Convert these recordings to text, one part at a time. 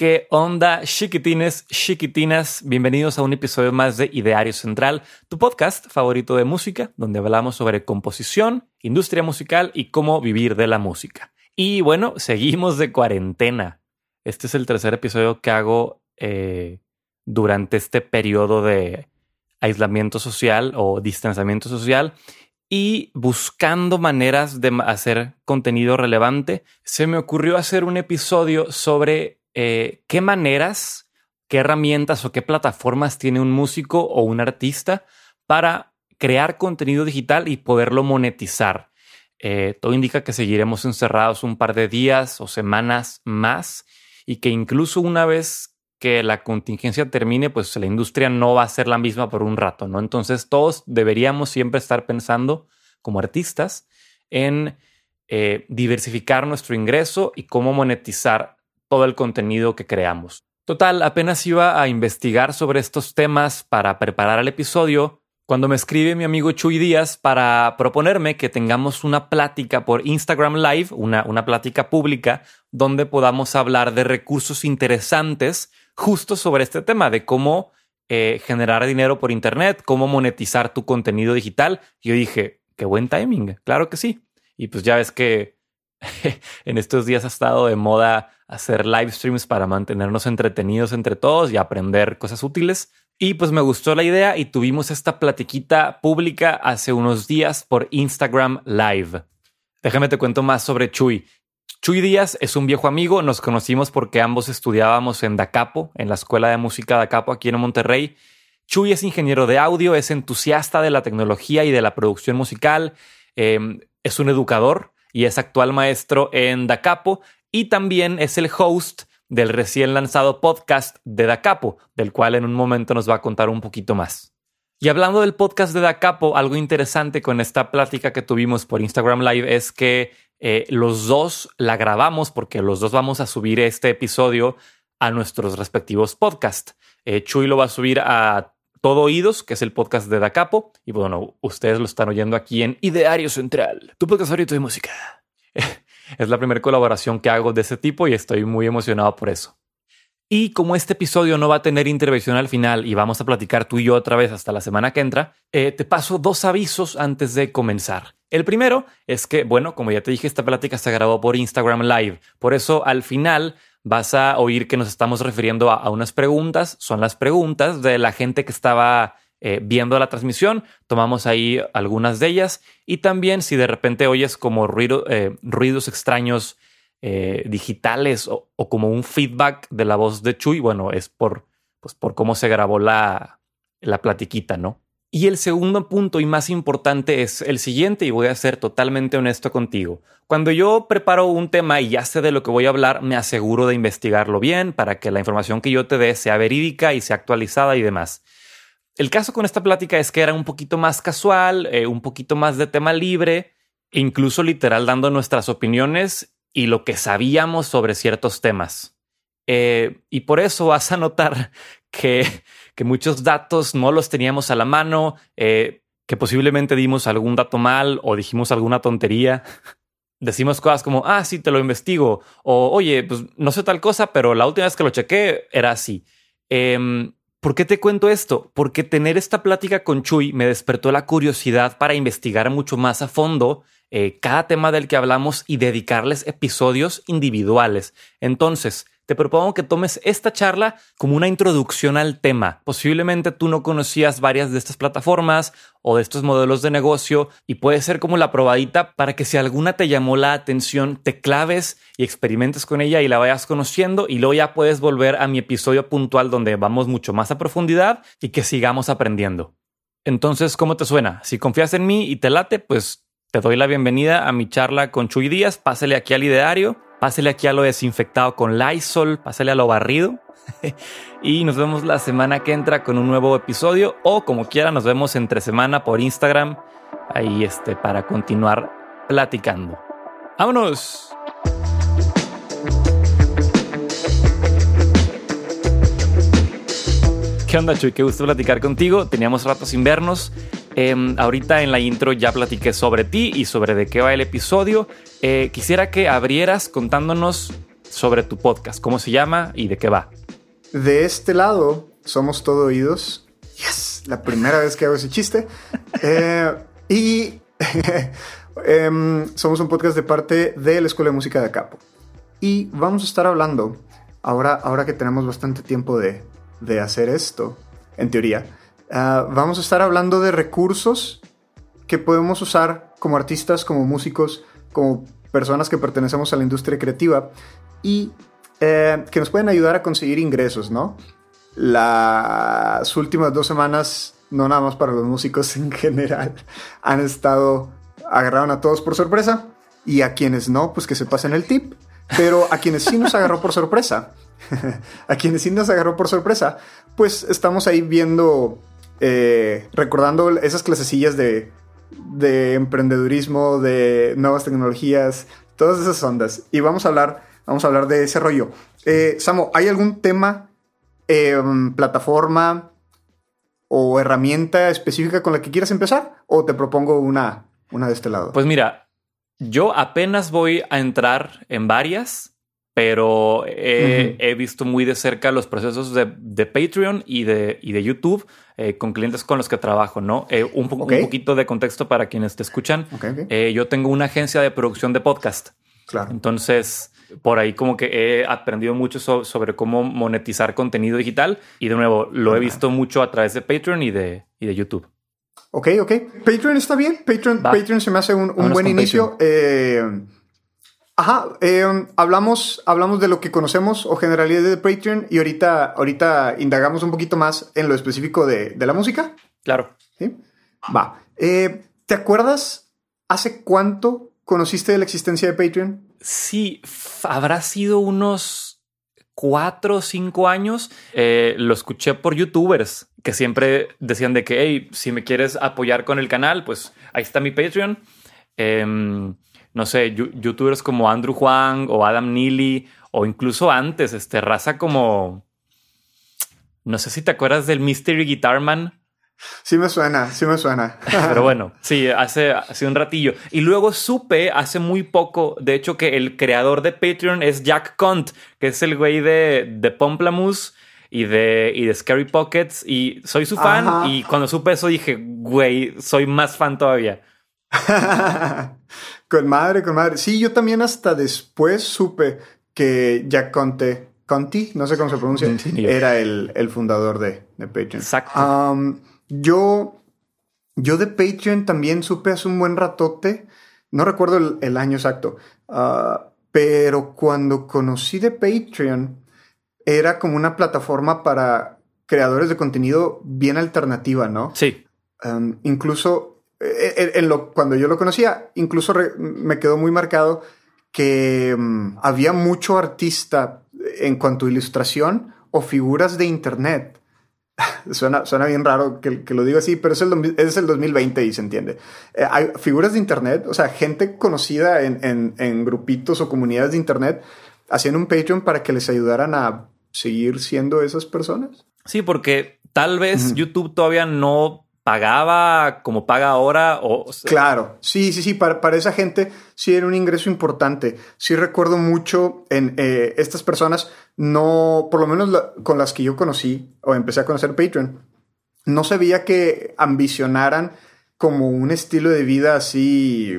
¿Qué onda, chiquitines, chiquitinas? Bienvenidos a un episodio más de Ideario Central, tu podcast favorito de música, donde hablamos sobre composición, industria musical y cómo vivir de la música. Y bueno, seguimos de cuarentena. Este es el tercer episodio que hago eh, durante este periodo de aislamiento social o distanciamiento social y buscando maneras de hacer contenido relevante, se me ocurrió hacer un episodio sobre eh, qué maneras, qué herramientas o qué plataformas tiene un músico o un artista para crear contenido digital y poderlo monetizar. Eh, todo indica que seguiremos encerrados un par de días o semanas más y que incluso una vez que la contingencia termine, pues la industria no va a ser la misma por un rato, ¿no? Entonces todos deberíamos siempre estar pensando como artistas en eh, diversificar nuestro ingreso y cómo monetizar todo el contenido que creamos. Total, apenas iba a investigar sobre estos temas para preparar el episodio cuando me escribe mi amigo Chuy Díaz para proponerme que tengamos una plática por Instagram Live, una, una plática pública, donde podamos hablar de recursos interesantes justo sobre este tema, de cómo eh, generar dinero por Internet, cómo monetizar tu contenido digital. Yo dije, qué buen timing, claro que sí. Y pues ya ves que en estos días ha estado de moda hacer live streams para mantenernos entretenidos entre todos y aprender cosas útiles. Y pues me gustó la idea y tuvimos esta platiquita pública hace unos días por Instagram Live. Déjame te cuento más sobre Chuy. Chuy Díaz es un viejo amigo, nos conocimos porque ambos estudiábamos en Dacapo, en la Escuela de Música Dacapo aquí en Monterrey. Chuy es ingeniero de audio, es entusiasta de la tecnología y de la producción musical, em, es un educador y es actual maestro en Dacapo y también es el host del recién lanzado podcast de Dacapo, del cual en un momento nos va a contar un poquito más. Y hablando del podcast de Dacapo, algo interesante con esta plática que tuvimos por Instagram Live es que eh, los dos la grabamos porque los dos vamos a subir este episodio a nuestros respectivos podcasts. Eh, Chuy lo va a subir a Todo Oídos, que es el podcast de Dacapo. Y bueno, ustedes lo están oyendo aquí en Ideario Central, tu podcast favorito de música. es la primera colaboración que hago de ese tipo y estoy muy emocionado por eso. Y como este episodio no va a tener intervención al final y vamos a platicar tú y yo otra vez hasta la semana que entra, eh, te paso dos avisos antes de comenzar. El primero es que, bueno, como ya te dije, esta plática se grabó por Instagram Live. Por eso al final vas a oír que nos estamos refiriendo a, unas preguntas. Son las preguntas de la gente que estaba eh, viendo la transmisión. Tomamos ahí algunas de ellas. Y también si de repente oyes como eh, ruidos extraños eh, digitales o, como un feedback de la voz de Chuy, bueno, es por, pues por cómo se grabó la, la platiquita, ¿no? Y el segundo punto y más importante es el siguiente y voy a ser totalmente honesto contigo. Cuando yo preparo un tema y ya sé de lo que voy a hablar, me aseguro de investigarlo bien para que la información que yo te dé sea verídica y sea actualizada y demás. El caso con esta plática es que era un poquito más casual, eh, un poquito más de tema libre, incluso literal dando nuestras opiniones y lo que sabíamos sobre ciertos temas. Eh, y por eso vas a notar que, que, muchos datos no los teníamos a la mano, eh, que posiblemente dimos algún dato mal o dijimos alguna tontería. Decimos cosas como, ah, sí, te lo investigo. O, oye, pues no sé tal cosa, pero la última vez que lo chequé era así. Em, ¿Por qué te cuento esto? Porque tener esta plática con Chuy me despertó la curiosidad para investigar mucho más a fondo eh, cada tema del que hablamos y dedicarles episodios individuales. Entonces, te propongo que tomes esta charla como una introducción al tema. Posiblemente tú no conocías varias de estas plataformas o de estos modelos de negocio y puede ser como la probadita para que si alguna te llamó la atención, te claves y experimentes con ella y la vayas conociendo y luego ya puedes volver a mi episodio puntual donde vamos mucho más a profundidad y que sigamos aprendiendo. Entonces, ¿cómo te suena? Si confías en mí y te late, pues te doy la bienvenida a mi charla con Chuy Díaz. Pásale aquí al ideario, pásale aquí a lo desinfectado con Lysol, pásale a lo barrido. y nos vemos la semana que entra con un nuevo episodio o como quiera nos vemos entre semana por Instagram ahí este para continuar platicando. ¡Vámonos! ¿Qué onda, Chuy? Qué gusto platicar contigo. Teníamos rato sin vernos. Em, ahorita en la intro ya platiqué sobre ti y sobre de qué va el episodio. Eh, quisiera que abrieras contándonos sobre tu podcast. ¿Cómo se llama y de qué va? De este lado, somos todo oídos. Yes, la primera vez que hago ese chiste. Eh, y em, somos un podcast de parte de la Escuela de Música de Acapo. Y vamos a estar hablando, ahora, ahora que tenemos bastante tiempo de, de hacer esto, en teoría, ah, vamos a estar hablando de recursos que podemos usar como artistas, como músicos, como personas que pertenecemos a la industria creativa y eh, que nos pueden ayudar a conseguir ingresos, ¿no? Las últimas dos semanas, no nada más para los músicos en general, han estado, agarraron a todos por sorpresa y a quienes no, pues que se pasen el tip. Pero a quienes sí nos agarró por sorpresa, a quienes sí nos agarró por sorpresa, pues estamos ahí viendo, eh, recordando esas clasecillas de, de emprendedurismo, de nuevas tecnologías, todas esas ondas. Y vamos a hablar, vamos a hablar de ese rollo. Eh, Samo, ¿hay algún tema, em, plataforma o herramienta específica con la que quieras empezar? ¿O te propongo una, una de este lado? Pues mira, yo apenas voy a entrar en varias, pero he, visto muy de cerca los procesos de, Patreon y de, y de YouTube eh, con clientes con los que trabajo, ¿no? Eh, un, poquito de contexto para quienes te escuchan. Eh, yo tengo una agencia de producción de podcast. Claro. Entonces, por ahí como que he aprendido mucho sobre cómo monetizar contenido digital y de nuevo lo he visto mucho a través de Patreon y de, y de YouTube. Ok, ok. Patreon está bien. Patreon, Patreon se me hace un, buen inicio. Eh, ajá, eh, hablamos, hablamos de lo que conocemos o generalidades de Patreon y ahorita, ahorita indagamos un poquito más en lo específico de, la música. Claro. ¿Sí? Va. Eh, ¿Te acuerdas hace cuánto conociste de la existencia de Patreon? Sí, habrá sido unos cuatro o cinco años, eh, lo escuché por youtubers que siempre decían de que, hey, si me quieres apoyar con el canal, pues ahí está mi Patreon. No sé, youtubers como Andrew Juan o Adam Neely o incluso antes, este, raza como... No sé si te acuerdas del Mystery Guitarman. Sí me suena, sí me suena. Pero bueno, sí, hace, hace un ratillo. Y luego supe hace muy poco, de hecho, que el creador de Patreon es Jack Cont, que es el güey de, de Pomplamoose y de, y de Scary Pockets. Y soy su fan. Y cuando supe eso dije, güey, soy más fan todavía. con madre, con madre. Sí, yo también hasta después supe que Jack Conte, Conti, no sé cómo se pronuncia, era el, el fundador de, de Patreon. Exacto. Yo, yo de Patreon también supe hace un buen ratote, no recuerdo el, año exacto, ah, pero cuando conocí de Patreon era como una plataforma para creadores de contenido bien alternativa, ¿no? Sí. incluso e, e, en, lo, cuando yo lo conocía, incluso me quedó muy marcado que mm, había mucho artista en cuanto a ilustración o figuras de internet suena, suena bien raro que, lo digo así, pero es el, es el 2020 y se entiende. Eh, hay figuras de Internet, o sea, gente conocida en, en, grupitos o comunidades de Internet haciendo un Patreon para que les ayudaran a seguir siendo esas personas. Sí, porque tal vez YouTube todavía no pagaba como paga ahora o... Claro, sí, sí, sí, para, para esa gente sí era un ingreso importante. Sí recuerdo mucho en eh, estas personas, no, por lo menos con las que yo conocí o empecé a conocer Patreon, no se veía que ambicionaran como un estilo de vida así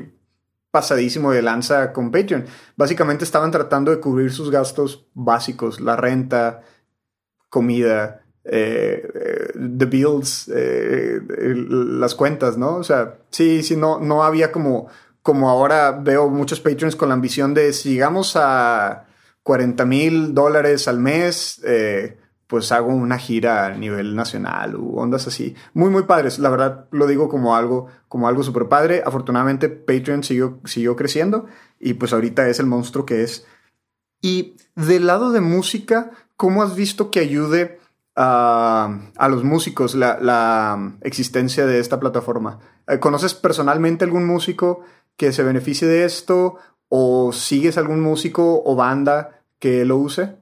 pasadísimo de lanza con Patreon. Básicamente estaban tratando de cubrir sus gastos básicos, la renta, comida, eh, the bills, eh, las cuentas, ¿no? O sea, sí, sí, no, no había como, como ahora veo muchos patrons con la ambición de si llegamos a 40 mil dólares al mes, eh, pues hago una gira a nivel nacional u ondas así. Muy, muy padres. La verdad lo digo como algo, como algo súper padre. Afortunadamente Patreon siguió, siguió creciendo y pues ahorita es el monstruo que es. Y del lado de música, ¿cómo has visto que ayude a, los músicos la, existencia de esta plataforma. Eh, ¿Conoces personalmente algún músico que se beneficie de esto? ¿O sigues algún músico o banda que lo use?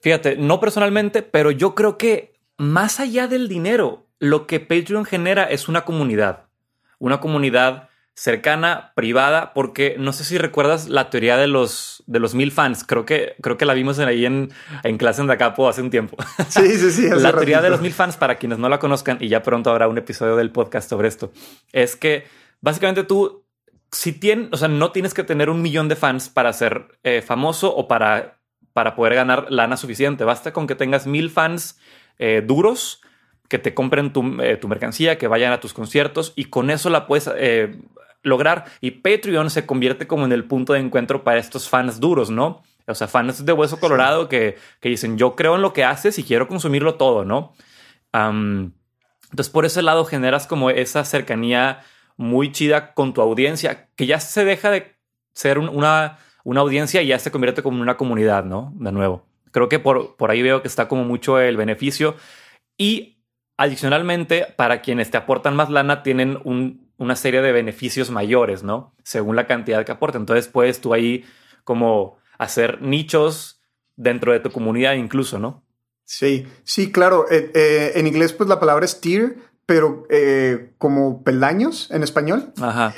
Fíjate, no personalmente, pero yo creo que más allá del dinero, lo que Patreon genera es una comunidad. Una comunidad cercana, privada, porque no sé si recuerdas la teoría de los, de los mil fans. Creo que, creo que la vimos ahí en, en clase en Dacapo hace un tiempo. Sí, sí, sí. la teoría de los mil fans, para quienes no la conozcan, y ya pronto habrá un episodio del podcast sobre esto, es que básicamente tú, si tienes, o sea, no tienes que tener un millón de fans para ser eh, famoso o para, para poder ganar lana suficiente. Basta con que tengas mil fans eh, duros que te compren tu, eh, tu, mercancía, que vayan a tus conciertos y con eso la puedes lograr. Y Patreon se convierte como en el punto de encuentro para estos fans duros, ¿no? O sea, fans de Hueso Colorado que, dicen, yo creo en lo que haces y quiero consumirlo todo, ¿no? entonces, por ese lado generas como esa cercanía muy chida con tu audiencia, que ya se deja de ser una, una audiencia y ya se convierte como una comunidad, ¿no? De nuevo. Creo que por, por ahí veo que está como mucho el beneficio. Y adicionalmente, para quienes te aportan más lana, tienen un, una serie de beneficios mayores, ¿no? Según la cantidad que aporta. Entonces puedes tú ahí como hacer nichos dentro de tu comunidad incluso, ¿no? Sí, sí, claro. Eh, eh, en inglés pues la palabra es tier, pero eh, como peldaños en español. Ajá.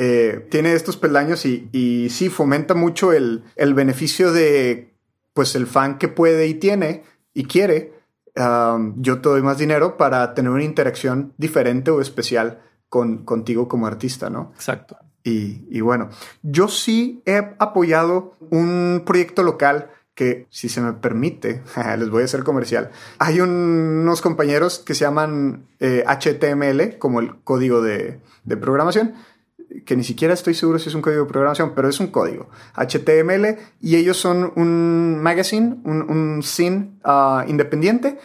tiene estos peldaños y, y sí fomenta mucho el, el, beneficio de pues el fan que puede y tiene y quiere. Um, yo te doy más dinero para tener una interacción diferente o especial con, contigo como artista, ¿no? Exacto. Y, y, bueno, yo sí he apoyado un proyecto local que, si se me permite, les voy a hacer comercial. Hay unos compañeros que se llaman HTML, eh, como el código de, de, programación, que ni siquiera estoy seguro si es un código de programación, pero es un código HTML, y ellos son un magazine, un, un scene ah, independiente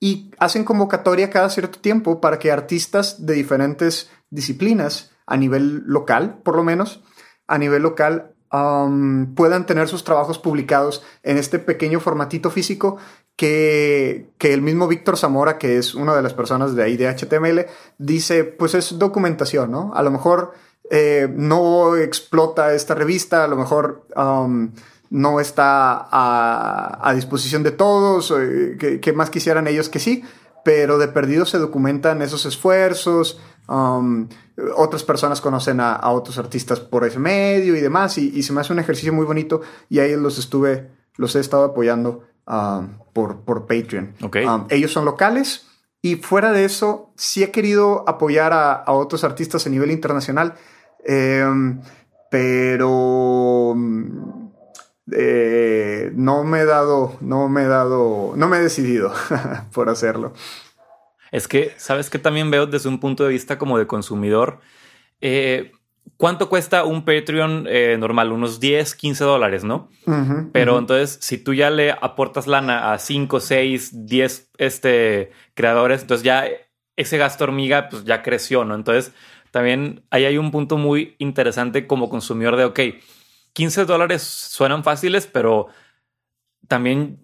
y hacen convocatoria cada cierto tiempo para que artistas de diferentes disciplinas a nivel local, por lo menos, a nivel local, um, puedan tener sus trabajos publicados en este pequeño formatito físico que, que el mismo Víctor Zamora, que es una de las personas de ahí de HTML, dice, pues es documentación, ¿no? A lo mejor eh, no explota esta revista, a lo mejor... Um, no está a, disposición de todos, eh, que, más quisieran ellos que sí, pero de perdido se documentan esos esfuerzos, um, otras personas conocen a, otros artistas por ese medio y demás, y, se me hace un ejercicio muy bonito y ahí los estuve, los he estado apoyando um, por, por Patreon. Um, ellos son locales y fuera de eso sí he querido apoyar a, otros artistas a nivel internacional, em, pero eh, no me he dado, no me he dado, no me he decidido por hacerlo. Es que, ¿sabes que También veo desde un punto de vista como de consumidor. Eh, ¿Cuánto cuesta un Patreon eh, normal? Unos 10, 15 dólares, ¿no? Pero entonces, si tú ya le aportas lana a 5, 6, 10 este, creadores, entonces ya ese gasto hormiga pues ya creció, ¿no? Entonces, también ahí hay un punto muy interesante como consumidor de, ok, 15 dólares suenan fáciles, pero también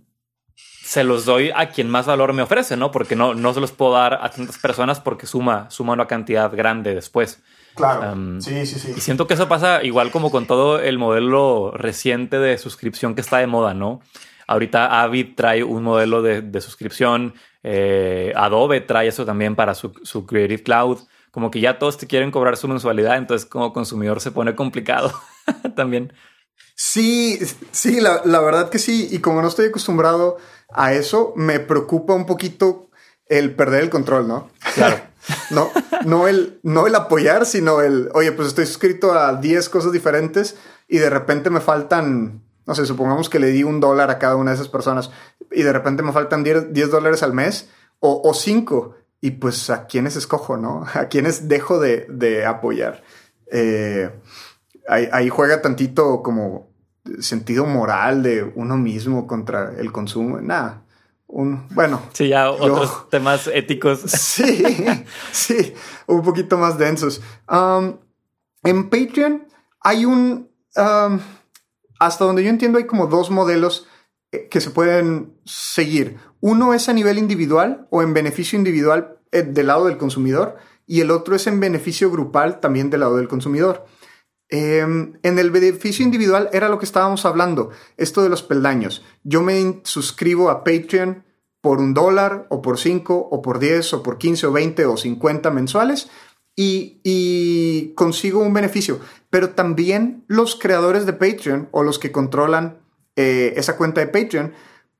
se los doy a quien más valor me ofrece, ¿no? Porque no, no se los puedo dar a tantas personas porque suma, suma una cantidad grande después. Claro. sí, sí, sí. Y siento que eso pasa igual como con todo el modelo reciente de suscripción que está de moda, ¿no? Ahorita Avid trae un modelo de, suscripción, eh, Adobe trae eso también para su, su Creative Cloud como que ya todos te quieren cobrar su mensualidad, entonces como consumidor se pone complicado también. Sí, sí, la, verdad que sí. Y como no estoy acostumbrado a eso, me preocupa un poquito el perder el control, ¿no? Claro. no, no, el, no el apoyar, sino el, oye, pues estoy suscrito a 10 cosas diferentes y de repente me faltan, no sé, supongamos que le di un dólar a cada una de esas personas y de repente me faltan 10, dólares al mes o, o 5 y pues a quiénes escojo, ¿no? A quiénes dejo de, apoyar. Eh, ahí, juega tantito como sentido moral de uno mismo contra el consumo. Nada. Un, bueno. Sí, ya otros temas éticos. Sí, sí, un poquito más densos. Um, en Patreon hay un, um, hasta donde yo entiendo, hay como dos modelos eh, que se pueden seguir. Uno es a nivel individual o en beneficio individual eh, del lado del consumidor y el otro es en beneficio grupal también del lado del consumidor. Em, en el beneficio individual era lo que estábamos hablando, esto de los peldaños. Yo me suscribo a Patreon por un dólar o por cinco o por diez o por quince o veinte o cincuenta mensuales y, consigo un beneficio. Pero también los creadores de Patreon o los que controlan eh, esa cuenta de Patreon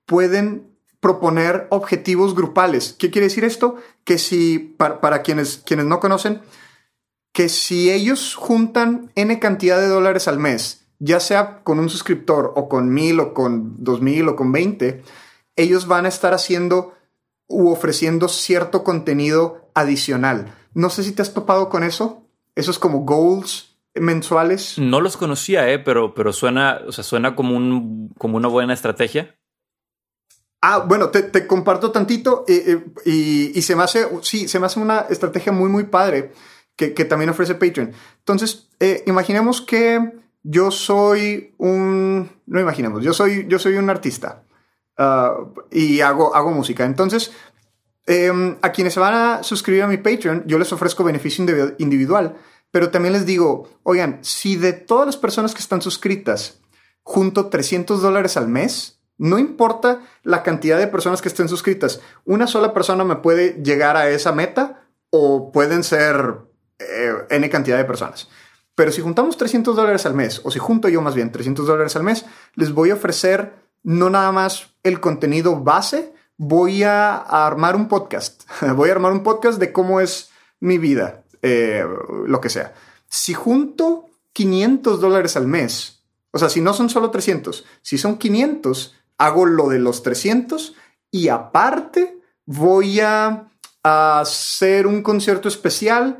pueden proponer objetivos grupales. ¿Qué quiere decir esto? Que si, para, para, quienes, quienes no conocen, que si ellos juntan N cantidad de dólares al mes, ya sea con un suscriptor o con mil o con dos mil o con veinte, ellos van a estar haciendo u ofreciendo cierto contenido adicional. No sé si te has topado con eso. Eso es como goals mensuales. No los conocía, eh, pero, pero suena, o sea, suena como, un, como una buena estrategia. Ah, bueno, te, comparto tantito eh, eh, y, se me hace, sí, se me hace una estrategia muy, muy padre que, también ofrece Patreon. Entonces, eh, imaginemos que yo soy un, no imaginemos, yo soy, yo soy un artista uh, y hago, hago música. Entonces, em, a quienes se van a suscribir a mi Patreon, yo les ofrezco beneficio individual, pero también les digo, oigan, si de todas las personas que están suscritas junto 300 dólares al mes, no importa la cantidad de personas que estén suscritas, una sola persona me puede llegar a esa meta o pueden ser eh, N cantidad de personas. Pero si juntamos 300 dólares al mes, o si junto yo más bien 300 dólares al mes, les voy a ofrecer no nada más el contenido base, voy a, armar un podcast. voy a armar un podcast de cómo es mi vida, eh, lo que sea. Si junto 500 dólares al mes, o sea, si no son solo 300, si son 500, hago lo de los 300 y aparte voy a, hacer un concierto especial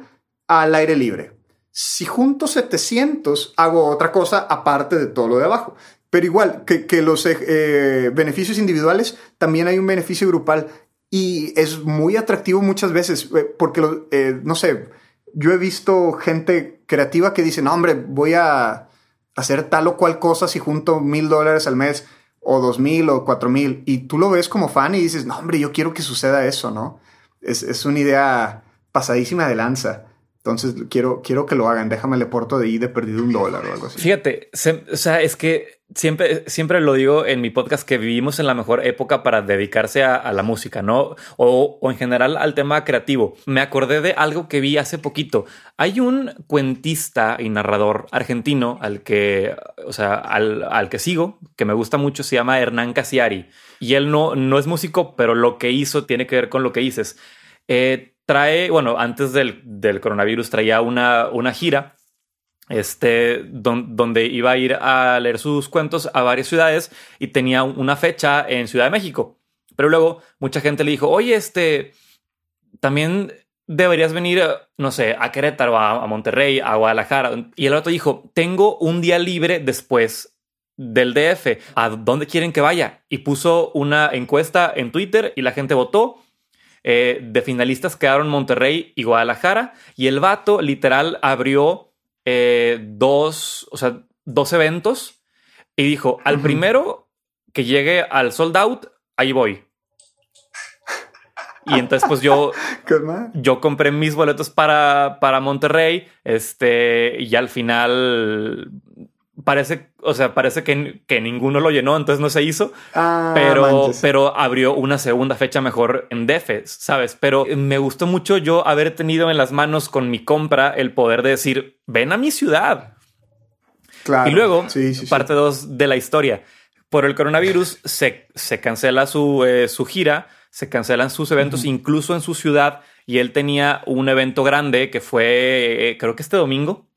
al aire libre. Si junto 700, hago otra cosa aparte de todo lo de abajo. Pero igual que, los eh, beneficios individuales, también hay un beneficio grupal y es muy atractivo muchas veces eh, porque, eh, no sé, yo he visto gente creativa que dice, no, hombre, voy a hacer tal o cual cosa si junto mil dólares al mes o dos mil o cuatro mil y tú lo ves como fan y dices, no, hombre, yo quiero que suceda eso, ¿no? Es, es una idea pasadísima de lanza. Entonces quiero, quiero que lo hagan. Déjame le porto de ahí de perdido un dólar o algo así. Fíjate, o sea, es que siempre, siempre lo digo en mi podcast que vivimos en la mejor época para dedicarse a, la música, ¿no? O, o, en general al tema creativo. Me acordé de algo que vi hace poquito. Hay un cuentista y narrador argentino al que, o sea, al, al que sigo, que me gusta mucho, se llama Hernán Casiari. Y él no, no es músico, pero lo que hizo tiene que ver con lo que dices. Eh, trae, bueno, antes del, coronavirus traía una, una gira este, donde iba a ir a leer sus cuentos a varias ciudades y tenía una fecha en Ciudad de México. Pero luego mucha gente le dijo, oye, este, también deberías venir, no sé, a Querétaro, a, Monterrey, a Guadalajara. Y el otro dijo, tengo un día libre después del DF. ¿A dónde quieren que vaya? Y puso una encuesta en Twitter y la gente votó eh, de finalistas quedaron Monterrey y Guadalajara. Y el vato literal abrió eh, dos, o sea, dos eventos y dijo: al primero que llegue al sold out, ahí voy. Y entonces, pues yo, yo compré mis boletos para, para Monterrey. Este, y al final parece, o sea, parece que, que, ninguno lo llenó, entonces no se hizo. Ah, pero, pero abrió una segunda fecha mejor en Defes, ¿sabes? Pero me gustó mucho yo haber tenido en las manos con mi compra el poder de decir, ven a mi ciudad. Claro. Y luego, parte dos de la historia. Por el coronavirus se, se cancela su, eh, su gira, se cancelan sus eventos, incluso en su ciudad. Y él tenía un evento grande que fue, eh, creo que este domingo.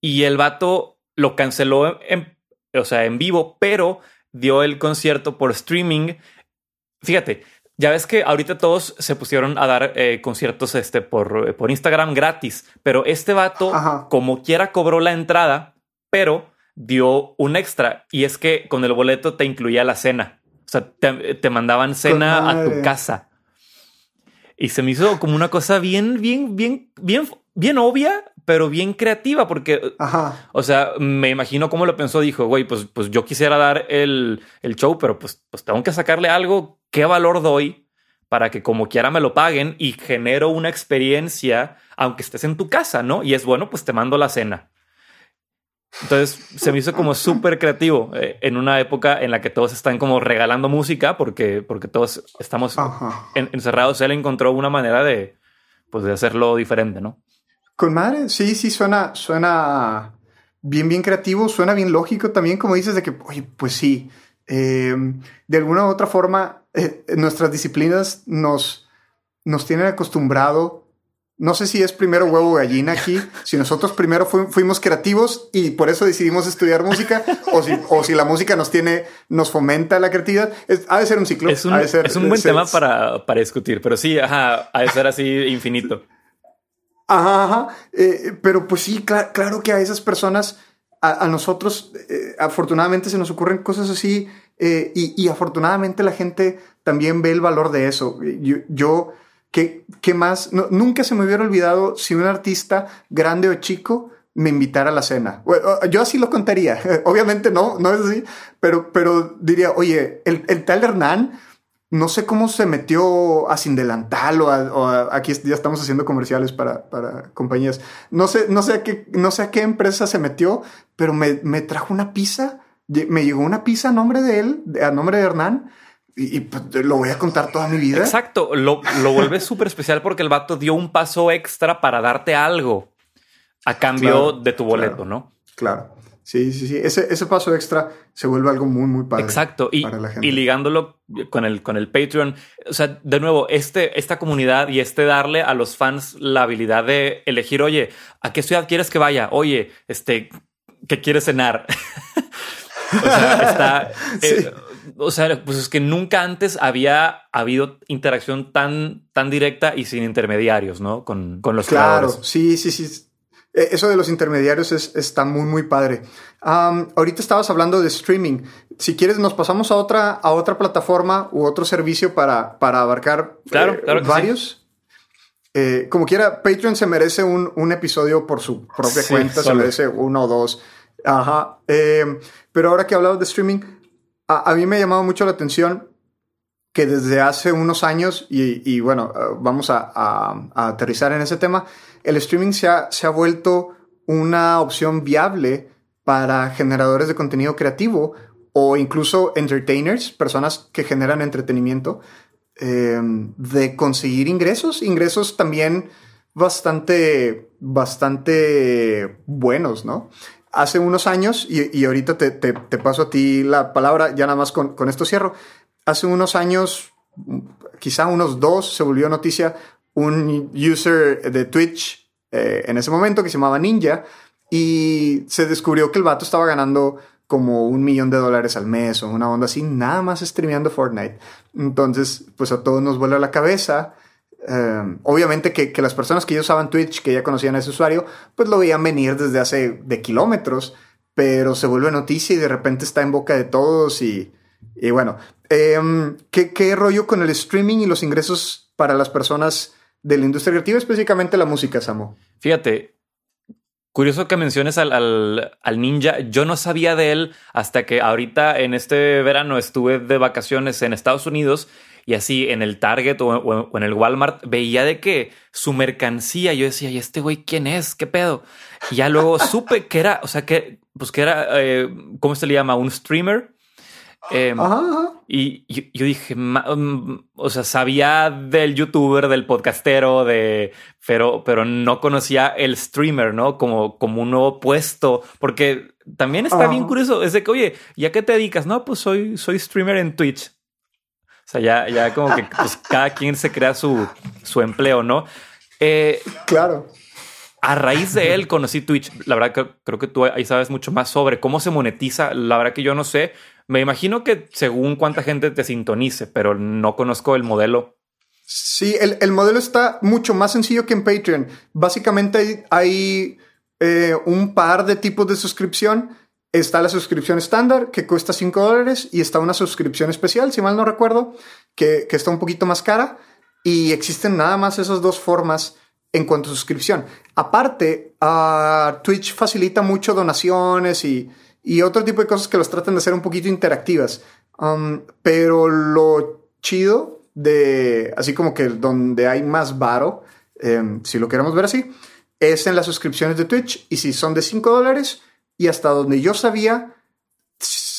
Y el vato lo canceló en, o sea, en vivo, pero dio el concierto por streaming. Fíjate, ya ves que ahorita todos se pusieron a dar eh, conciertos este, por, por, Instagram gratis, pero este vato, como quiera, cobró la entrada, pero dio un extra y es que con el boleto te incluía la cena. O sea, te, te mandaban cena a tu casa. Y se me hizo como una cosa bien, bien, bien, bien, bien obvia, pero bien creativa, porque, o sea, me imagino cómo lo pensó. Dijo, güey, pues, pues yo quisiera dar el, el show, pero pues, pues tengo que sacarle algo. ¿Qué valor doy para que como quiera me lo paguen y genero una experiencia, aunque estés en tu casa, ¿no? Y es bueno, pues te mando la cena. Entonces se me hizo como súper creativo eh, en una época en la que todos están como regalando música porque, porque todos estamos encerrados. Él encontró una manera de, pues, de hacerlo diferente, ¿no? Con madre, sí, sí, suena, suena bien, bien creativo, suena bien lógico también, como dices, de que, oye, pues sí, eh, de alguna u otra forma, eh, nuestras disciplinas nos, nos tienen acostumbrado. No sé si es primero huevo o gallina aquí, si nosotros primero fuimos creativos y por eso decidimos estudiar música, o si, o si la música nos tiene, nos fomenta la creatividad. ha de ser un ciclo. Es un, ser, es un buen tema para, para discutir, pero sí, ajá, ha de ser así infinito. Ajá, ajá. Eh, pero pues sí, claro que a esas personas a, nosotros, eh, afortunadamente, se nos ocurren cosas así eh, y, afortunadamente la gente también ve el valor de eso. Yo, ¿qué, qué más? nunca se me hubiera olvidado si un artista, grande o chico, me invitara a la cena. yo así lo contaría. Obviamente no, no es así, pero, pero diría, oye, el, el tal Hernán no sé cómo se metió a Sin Delantal o, a, aquí ya estamos haciendo comerciales para, para, compañías. No sé, no sé a qué, no sé a qué empresa se metió, pero me, trajo una pizza. Me llegó una pizza a nombre de él, a nombre de Hernán. Y, pues, lo voy a contar toda mi vida. Exacto. Lo, lo vuelve súper especial porque el vato dio un paso extra para darte algo a cambio de tu boleto, ¿no? Claro. Sí, sí, sí. Ese, ese paso extra se vuelve algo muy, muy padre. Exacto. Y, y ligándolo con el, con el Patreon, o sea, de nuevo, este, esta comunidad y este darle a los fans la habilidad de elegir, oye, ¿a qué ciudad quieres que vaya? Oye, este, ¿qué quieres cenar? o sea, está... Eh, o sea, pues es que nunca antes había habido interacción tan, tan directa y sin intermediarios, ¿no? Con, con los Claro, sí, sí, sí. Eh, eso de los intermediarios es, está muy, muy padre. ahorita estabas hablando de streaming. Si quieres, nos pasamos a otra, a otra plataforma u otro servicio para, para abarcar eh, varios. Eh, como quiera, Patreon se merece un, un episodio por su propia cuenta, se merece uno o dos. Ajá. pero ahora que hablado de streaming, a, mí me ha llamado mucho la atención que desde hace unos años, y, bueno, vamos a, a aterrizar en ese tema, el streaming se ha, se ha vuelto una opción viable para generadores de contenido creativo o incluso entertainers, personas que generan entretenimiento, eh, de conseguir ingresos, ingresos también bastante, bastante buenos, ¿no? Hace unos años, y, ahorita te, paso a ti la palabra, ya nada más con, con esto cierro, hace unos años, quizá unos dos, se volvió noticia un user de Twitch eh, en ese momento que se llamaba Ninja y se descubrió que el vato estaba ganando como un millón de dólares al mes o una onda así, nada más streameando Fortnite. Entonces, pues a todos nos vuela la cabeza. Eh, obviamente que, que, las personas que ya usaban Twitch, que ya conocían a ese usuario, pues lo veían venir desde hace de kilómetros, pero se vuelve noticia y de repente está en boca de todos y, y bueno, eh, ¿qué, ¿qué rollo con el streaming y los ingresos para las personas de la industria creativa, específicamente la música, Samo. Fíjate, curioso que menciones al, al, ninja. Yo no sabía de él hasta que ahorita en este verano estuve de vacaciones en Estados Unidos y así en el Target o, en el Walmart veía de que su mercancía, yo decía, ¿y este güey quién es? ¿Qué pedo? Y ya luego supe que era, o sea, que, pues que era, eh, ¿cómo se le llama? Un streamer Em, y yo, dije, mm, o sea, sabía del youtuber, del podcastero, de, pero, pero no conocía el streamer, ¿no? Como, como un nuevo puesto, porque también está bien curioso, es de que, oye, ¿ya qué te dedicas? No, pues soy, soy streamer en Twitch. O sea, ya, ya como que pues, cada quien se crea su, su empleo, ¿no? Eh, claro. A raíz de él conocí Twitch. La verdad que creo que tú ahí sabes mucho más sobre cómo se monetiza. La verdad que yo no sé. Me imagino que según cuánta gente te sintonice, pero no conozco el modelo. Sí, el, modelo está mucho más sencillo que en Patreon. Básicamente hay, eh, un par de tipos de suscripción. Está la suscripción estándar que cuesta 5 dólares y está una suscripción especial, si mal no recuerdo, que, que está un poquito más cara. Y existen nada más esas dos formas en cuanto a suscripción. Aparte, uh, Twitch facilita mucho donaciones y, y otro tipo de cosas que los tratan de hacer un poquito interactivas. Um, pero lo chido de, así como que donde hay más varo, em, si lo queremos ver así, es en las suscripciones de Twitch. Y si son de 5 dólares, y hasta donde yo sabía,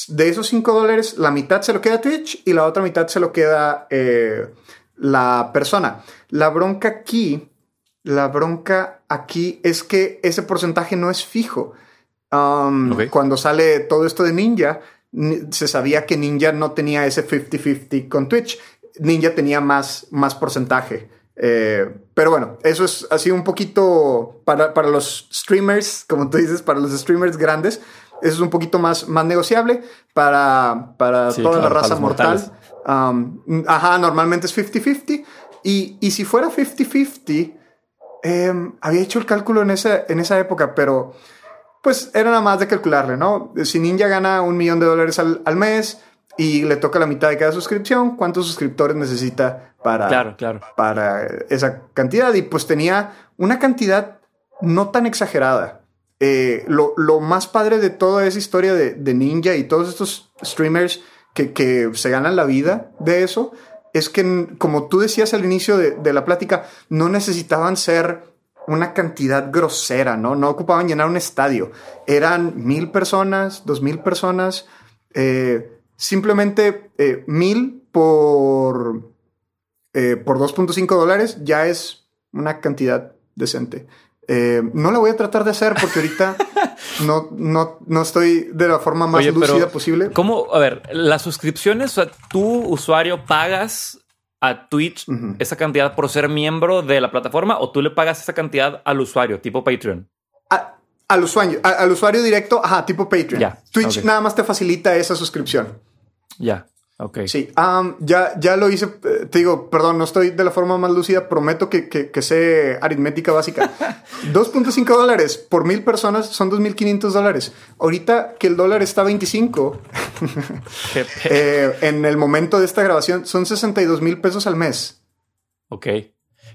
de esos 5 dólares, la mitad se lo queda Twitch y la otra mitad se lo queda eh, la persona. La bronca aquí La bronca aquí es que ese porcentaje no es fijo. Um, cuando sale todo esto de Ninja, se sabía que Ninja no tenía ese 50-50 con Twitch. Ninja tenía más, más porcentaje. Eh, pero bueno, eso es así un poquito para, para, los streamers, como tú dices, para los streamers grandes, eso es un poquito más, más negociable para, para toda la raza mortal. Um, ajá, normalmente es 50-50. Y, y, si fuera 50-50, em, había hecho el cálculo en esa, en esa época, pero pues era nada más de calcularle, ¿no? Si Ninja gana un millón de dólares al, al mes y le toca la mitad de cada suscripción, ¿cuántos suscriptores necesita para, claro, claro. para esa cantidad? Y pues tenía una cantidad no tan exagerada. Eh, lo, lo, más padre de toda esa historia de, de Ninja y todos estos streamers que, que, se ganan la vida de eso es que, como tú decías al inicio de, de la plática, no necesitaban ser una cantidad grosera, ¿no? No ocupaban llenar un estadio. Eran mil personas, dos mil personas. Eh, simplemente eh, mil por, eh, por 2.5 dólares ya es una cantidad decente. no la voy a tratar de hacer porque ahorita no, no, no estoy de la forma más lúcida posible. ¿Cómo? A ver, las suscripciones, o sea, tú, usuario, pagas a Twitch esa cantidad por ser miembro de la plataforma o tú le pagas esa cantidad al usuario, tipo Patreon? al usuario, al usuario directo, ajá, tipo Patreon. Twitch nada más te facilita esa suscripción. Ya. Ok. Sí, ya, ya lo hice, eh, te digo, perdón, no estoy de la forma más lúcida, prometo que, que, sé aritmética básica. 2.5 dólares por mil personas son 2.500 dólares. Ahorita que el dólar está 25, eh, en el momento de esta grabación son 62 mil pesos al mes. Ok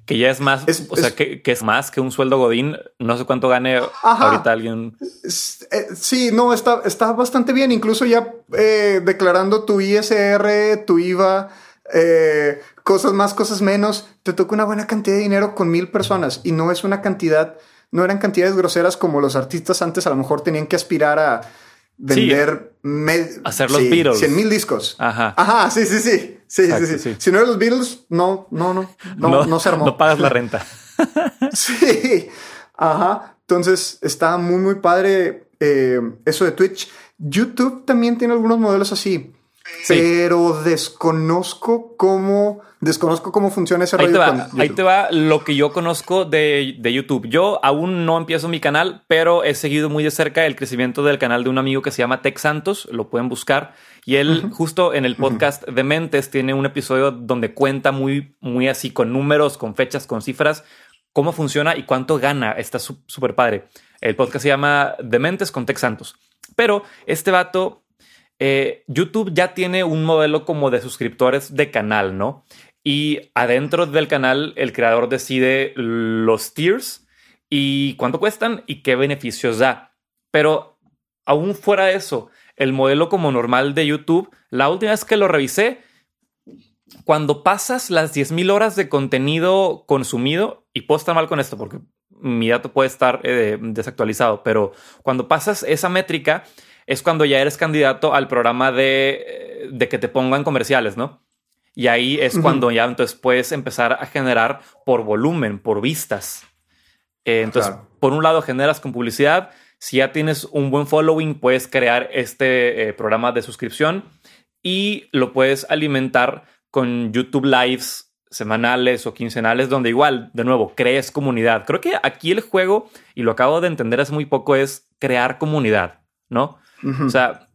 que ya es más, o sea, que, es más que un sueldo godín. No sé cuánto gane ahorita alguien. Eh, sí, no, está, está bastante bien. Incluso ya eh, declarando tu ISR, tu IVA, eh, cosas más, cosas menos, te toca una buena cantidad de dinero con mil personas y no es una cantidad, no eran cantidades groseras como los artistas antes a lo mejor tenían que aspirar a vender hacer los Beatles 100 mil discos. Ajá. Ajá, sí, sí, sí. Sí, sí, sí, Si no eres los Beatles, no, no, no, no, no, se armó. No pagas la renta. sí. Ajá. Entonces está muy, muy padre eh, eso de Twitch. YouTube también tiene algunos modelos así. Pero desconozco cómo desconozco cómo funciona ese ahí te va, Ahí te va lo que yo conozco de, de, YouTube. Yo aún no empiezo mi canal, pero he seguido muy de cerca el crecimiento del canal de un amigo que se llama Tech Santos. Lo pueden buscar. Y él, justo en el podcast de Mentes, tiene un episodio donde cuenta muy, muy así, con números, con fechas, con cifras, cómo funciona y cuánto gana. Está súper padre. El podcast se llama Dementes con Tech Santos. Pero este vato eh, YouTube ya tiene un modelo como de suscriptores de canal, ¿no? Y adentro del canal el creador decide los tiers y cuánto cuestan y qué beneficios da. Pero aún fuera de eso, el modelo como normal de YouTube, la última vez que lo revisé, cuando pasas las 10.000 horas de contenido consumido, y puedo estar mal con esto porque mi dato puede estar eh, desactualizado, pero cuando pasas esa métrica, es cuando ya eres candidato al programa de, de que te pongan comerciales, ¿no? Y ahí es cuando ya entonces puedes empezar a generar por volumen, por vistas. Eh, entonces, por un lado generas con publicidad. Si ya tienes un buen following, puedes crear este eh, programa de suscripción y lo puedes alimentar con YouTube Lives semanales o quincenales, donde igual, de nuevo, crees comunidad. Creo que aquí el juego, y lo acabo de entender hace muy poco, es crear comunidad, ¿no? O sea,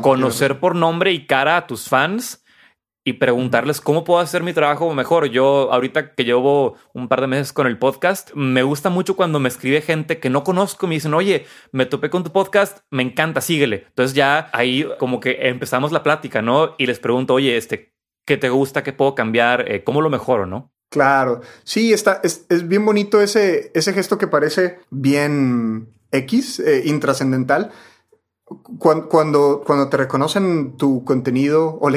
conocer por nombre y cara a tus fans y preguntarles cómo puedo hacer mi trabajo mejor. Yo ahorita que llevo un par de meses con el podcast, me gusta mucho cuando me escribe gente que no conozco, me dicen, oye, me topé con tu podcast, me encanta, síguele. Entonces ya ahí como que empezamos la plática, ¿no? Y les pregunto, oye, este, ¿qué te gusta? ¿Qué puedo cambiar? Eh, ¿Cómo lo mejoro, no? Claro, sí, está, es, bien bonito ese, ese gesto que parece bien X, eh, intrascendental cuando, cuando, te reconocen tu contenido o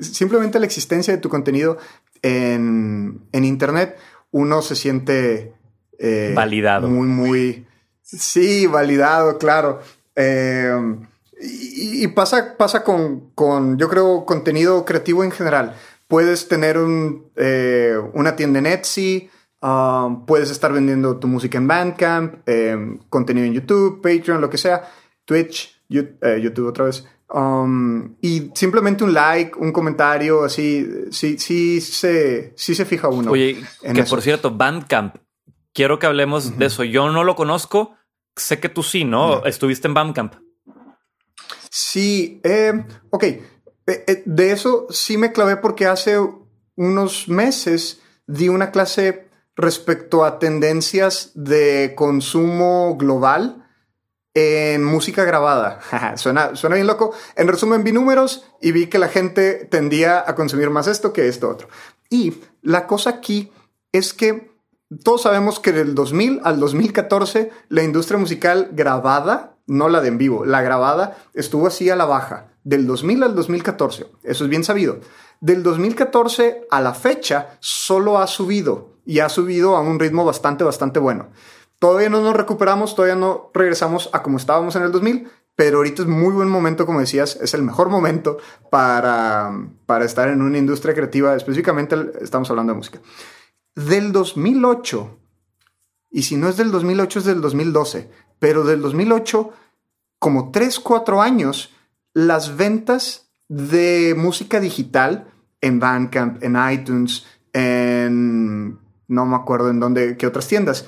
simplemente la existencia de tu contenido en, Internet, uno se siente eh, validado. Muy, muy. Sí, validado, claro. Eh, y, pasa, pasa con, con, yo creo, contenido creativo en general. Puedes tener un, eh, una tienda en Etsy, Um, puedes estar vendiendo tu música en Bandcamp, em, contenido en YouTube, Patreon, lo que sea, Twitch, YouTube otra vez. Um, y simplemente un like, un comentario, así, sí, sí, se, sí se fija uno. Oye, que por cierto, Bandcamp, quiero que hablemos de eso. Yo no lo conozco, sé que tú sí, ¿no? Estuviste en Bandcamp. Sí, eh, ok. Eh, de eso sí me clavé porque hace unos meses di una clase respecto a tendencias de consumo global en música grabada. suena, suena bien loco. En resumen, vi números y vi que la gente tendía a consumir más esto que esto otro. Y la cosa aquí es que todos sabemos que del 2000 al 2014 la industria musical grabada, no la de en vivo, la grabada estuvo así a la baja. Del 2000 al 2014, eso es bien sabido. Del 2014 a la fecha solo ha subido y ha subido a un ritmo bastante, bastante bueno. Todavía no nos recuperamos, todavía no regresamos a como estábamos en el 2000, pero ahorita es muy buen momento, como decías, es el mejor momento para, para estar en una industria creativa, específicamente estamos hablando de música. Del 2008, y si no es del 2008 es del 2012, pero del 2008, como 3, 4 años, las ventas de música digital en Bandcamp, en iTunes, en no me acuerdo en dónde, qué otras tiendas,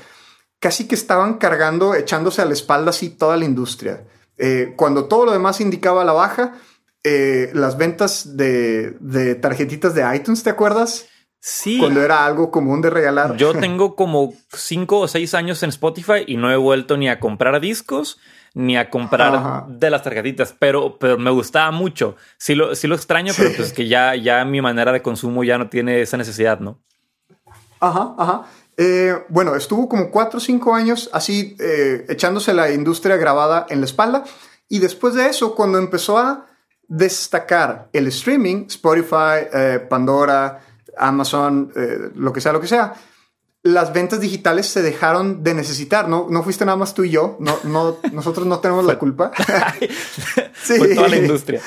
casi que estaban cargando, echándose a la espalda así toda la industria. Eh, cuando todo lo demás indicaba la baja, eh, las ventas de, de, tarjetitas de iTunes, ¿te acuerdas? Sí. Cuando era algo común de regalar. Yo tengo como cinco o seis años en Spotify y no he vuelto ni a comprar discos ni a comprar de las tarjetitas, pero, pero me gustaba mucho. Sí lo, sí lo extraño, pero pues que ya, ya mi manera de consumo ya no tiene esa necesidad, ¿no? Ajá, ajá. Eh, bueno, estuvo como cuatro o cinco años así eh, echándose la industria grabada en la espalda. Y después de eso, cuando empezó a destacar el streaming, Spotify, eh, Pandora, Amazon, lo que sea, lo que sea, las ventas digitales se dejaron de necesitar. No, no fuiste nada más tú y yo. No, no, nosotros no tenemos la culpa. sí. Toda la industria.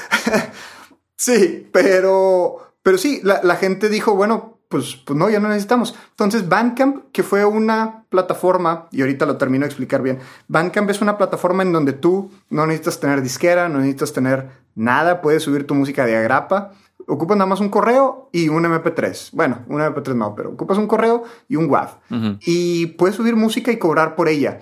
sí, pero, pero sí, la, la gente dijo, bueno, pues, pues, no, ya no necesitamos. Entonces, Bandcamp, que fue una plataforma, y ahorita lo termino de explicar bien, Bandcamp es una plataforma en donde tú no necesitas tener disquera, no necesitas tener nada, puedes subir tu música de agrapa, ocupas nada más un correo y un MP3. Bueno, un MP3 no, pero ocupas un correo y un WAV. Y puedes subir música y cobrar por ella.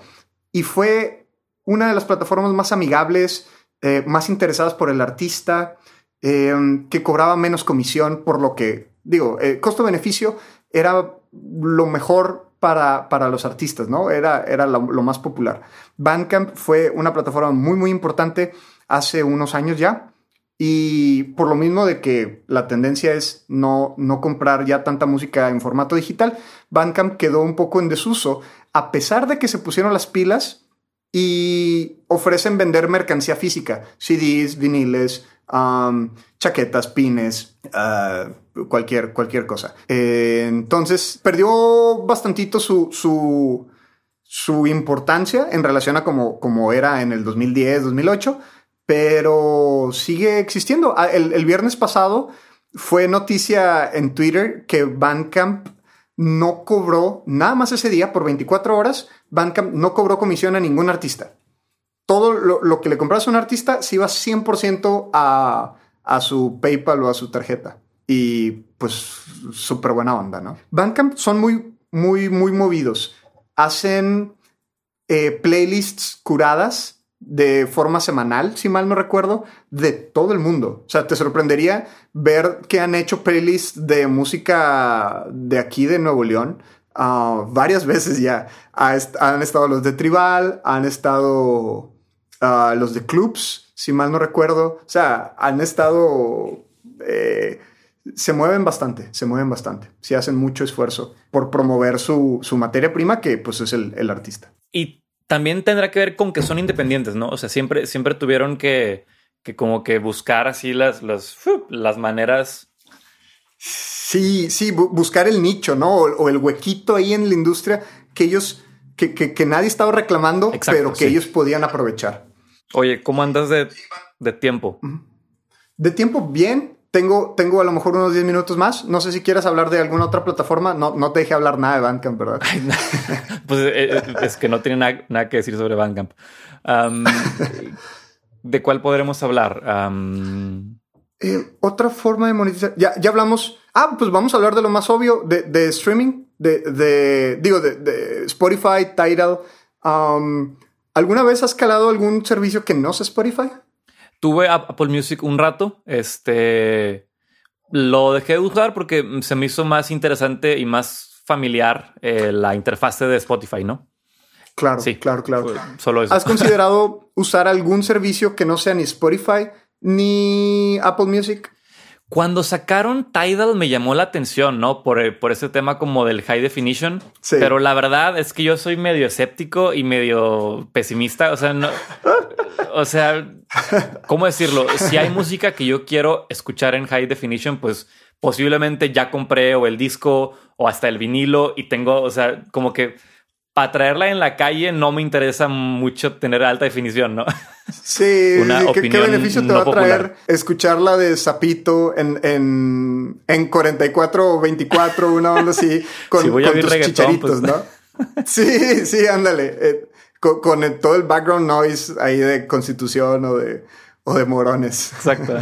Y fue una de las plataformas más amigables, eh, más interesadas por el artista, eh, que cobraba menos comisión por lo que digo, el costo-beneficio era lo mejor para, para, los artistas, ¿no? Era, era lo, más popular. Bandcamp fue una plataforma muy, muy importante hace unos años ya. Y por lo mismo de que la tendencia es no, no comprar ya tanta música en formato digital, Bandcamp quedó un poco en desuso, a pesar de que se pusieron las pilas y ofrecen vender mercancía física, CDs, viniles, chaquetas, pines, ah, cualquier, cualquier cosa. Eh, entonces perdió bastantito su, su, su, importancia en relación a como, como era en el 2010, 2008, pero sigue existiendo. Ah, el, el viernes pasado fue noticia en Twitter que Bandcamp no cobró nada más ese día por 24 horas. Bandcamp no cobró comisión a ningún artista todo lo, que le compras a un artista se iba 100% a, a su PayPal o a su tarjeta. Y pues súper buena onda, ¿no? Bandcamp son muy, muy, muy movidos. Hacen eh, playlists curadas de forma semanal, si mal no recuerdo, de todo el mundo. O sea, te sorprendería ver que han hecho playlists de música de aquí de Nuevo León. Ah, varias veces ya. han estado los de Tribal, han estado los de clubs, si mal no recuerdo. O sea, han estado... Eh, se mueven bastante, se mueven bastante. Sí hacen mucho esfuerzo por promover su, materia prima, que pues es el, artista. Y también tendrá que ver con que son independientes, ¿no? O sea, siempre, siempre tuvieron que, que como que buscar así las, las, las maneras. Sí, sí, buscar el nicho, ¿no? O, el huequito ahí en la industria que ellos, que, que, nadie estaba reclamando, pero que ellos podían aprovechar. Oye, ¿cómo andas de, tiempo? De tiempo bien. tengo, tengo a lo mejor unos 10 minutos más. No sé si quieres hablar de alguna otra plataforma. No, no te dejé hablar nada de Bandcamp, ¿verdad? pues eh, eh, es que no tiene nada, que decir sobre Bandcamp. ¿De cuál podremos hablar? Eh, otra forma de monetizar. Ya, ya hablamos. Ah, pues vamos a hablar de lo más obvio, de, de streaming, de, de digo, de, de, Spotify, Tidal. ¿Alguna vez has calado algún servicio que no sea Spotify? Tuve Apple Music un rato. Este lo dejé de usar porque se me hizo más interesante y más familiar eh, la interfase de Spotify, ¿no? Claro, sí, claro, claro. Solo eso. ¿Has considerado usar algún servicio que no sea ni Spotify ni Apple Music? Cuando sacaron Tidal me llamó la atención, ¿no? Por, por ese tema como del high definition. Sí. Pero la verdad es que yo soy medio escéptico y medio pesimista. O sea, no. o sea, ¿cómo decirlo? Si hay música que yo quiero escuchar en high definition, pues posiblemente ya compré o el disco o hasta el vinilo y tengo, o sea, como que para traerla en la calle no me interesa mucho tener alta definición, ¿no? Sí, ¿qué, beneficio te va a traer escucharla de Zapito en, en, en 44 o 24, una onda así, con, tus chicharitos, pues. ¿no? sí, sí, ándale. Eh, con, todo el background noise ahí de constitución o de, o de morones. Exacto.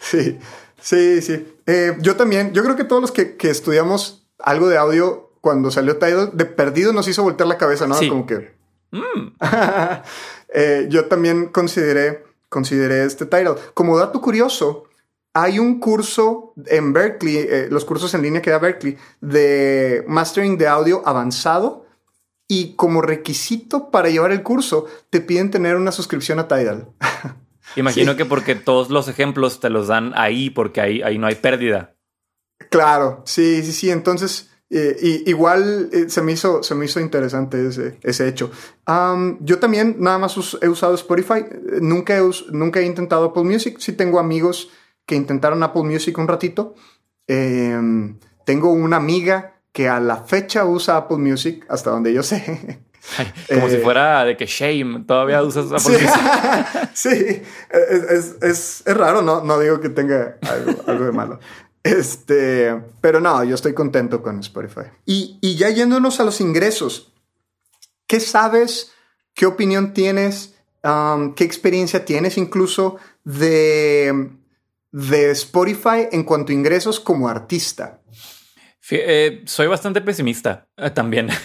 sí, sí, sí. Eh, yo también, yo creo que todos los que, que estudiamos algo de audio cuando salió Tidal, de perdido nos hizo voltear la cabeza, ¿no? Como que... Mm. Eh, yo también consideré, consideré este Tidal. Como dato curioso, hay un curso en Berkeley, eh, los cursos en línea que da Berkeley, de mastering de audio avanzado. Y como requisito para llevar el curso, te piden tener una suscripción a Tidal. Imagino que porque todos los ejemplos te los dan ahí, porque ahí, ahí no hay pérdida. Claro, sí, sí, sí. Entonces, eh, y, igual eh, se, me hizo, se me hizo interesante ese, ese hecho. yo también nada más he usado Spotify. Nunca he, nunca he intentado Apple Music. Sí tengo amigos que intentaron Apple Music un ratito. Em, tengo una amiga que a la fecha usa Apple Music, hasta donde yo sé. como si eh, fuera de que shame, todavía usas Apple sí, Music. sí, es, es, es, raro, ¿no? No digo que tenga algo, algo de malo. Este, pero no, yo estoy contento con Spotify. Y, ya yéndonos a los ingresos, ¿qué sabes? ¿Qué opinión tienes? Um, ¿Qué experiencia tienes incluso de, de Spotify en cuanto a ingresos como artista? Eh, soy bastante pesimista eh, también.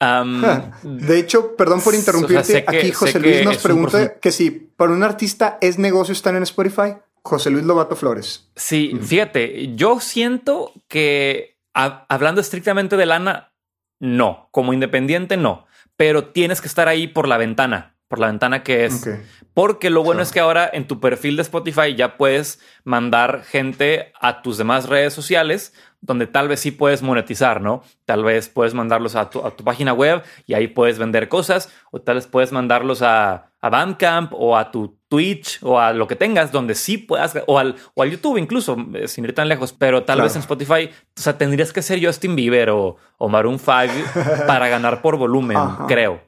Um, de hecho, perdón por interrumpirte, aquí José Luis nos pregunta que si para un artista es negocio estar en Spotify. José Luis Lobato Flores. Sí, fíjate, yo siento que hablando estrictamente de lana, no, como independiente no, pero tienes que estar ahí por la ventana, por la ventana que es. Porque lo bueno es que ahora en tu perfil de Spotify ya puedes mandar gente a tus demás redes sociales donde tal vez sí puedes monetizar, ¿no? Tal vez puedes mandarlos a tu, página web y ahí puedes vender cosas, o tal vez puedes mandarlos a, a Bandcamp o a tu Twitch o a lo que tengas donde sí puedas, o al, o al YouTube incluso, eh, sin ir tan lejos, pero tal vez en Spotify, o sea, tendrías que ser Justin Bieber o, o Maroon 5 para ganar por volumen, creo.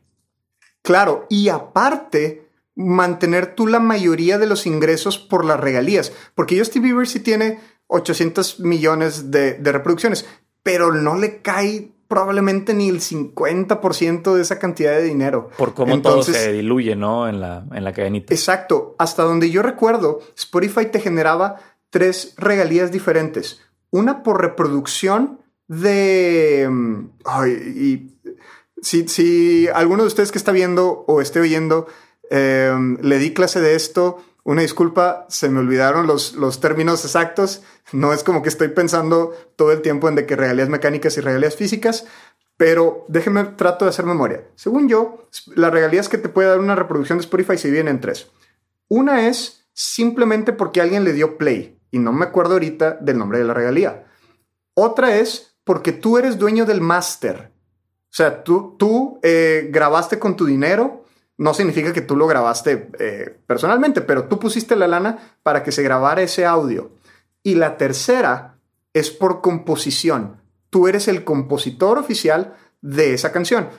Claro, y aparte, mantener tú la mayoría de los ingresos por las regalías, porque Justin Bieber sí tiene 800 millones de, de reproducciones, pero no le cae probablemente ni el 50% de esa cantidad de dinero. Por cómo todo se diluye, ¿no? En la, en la cadenita. Exacto. Hasta donde yo recuerdo, Spotify te generaba tres regalías diferentes. Una por reproducción de... Mm, ay, y si, si alguno de ustedes que está viendo o esté oyendo em, le di clase de esto, una disculpa, se me olvidaron los, los términos exactos. No es como que estoy pensando todo el tiempo en de que regalías mecánicas y regalías físicas, pero déjenme, trato de hacer memoria. Según yo, las regalías que te puede dar una reproducción de Spotify se dividen en tres. Una es simplemente porque alguien le dio play, y no me acuerdo ahorita del nombre de la regalía. Otra es porque tú eres dueño del máster. O sea, tú, tú eh, grabaste con tu dinero, no significa que tú lo grabaste eh, personalmente, pero tú pusiste la lana para que se grabara ese audio. Y la tercera es por composición. Tú eres el compositor oficial de esa canción.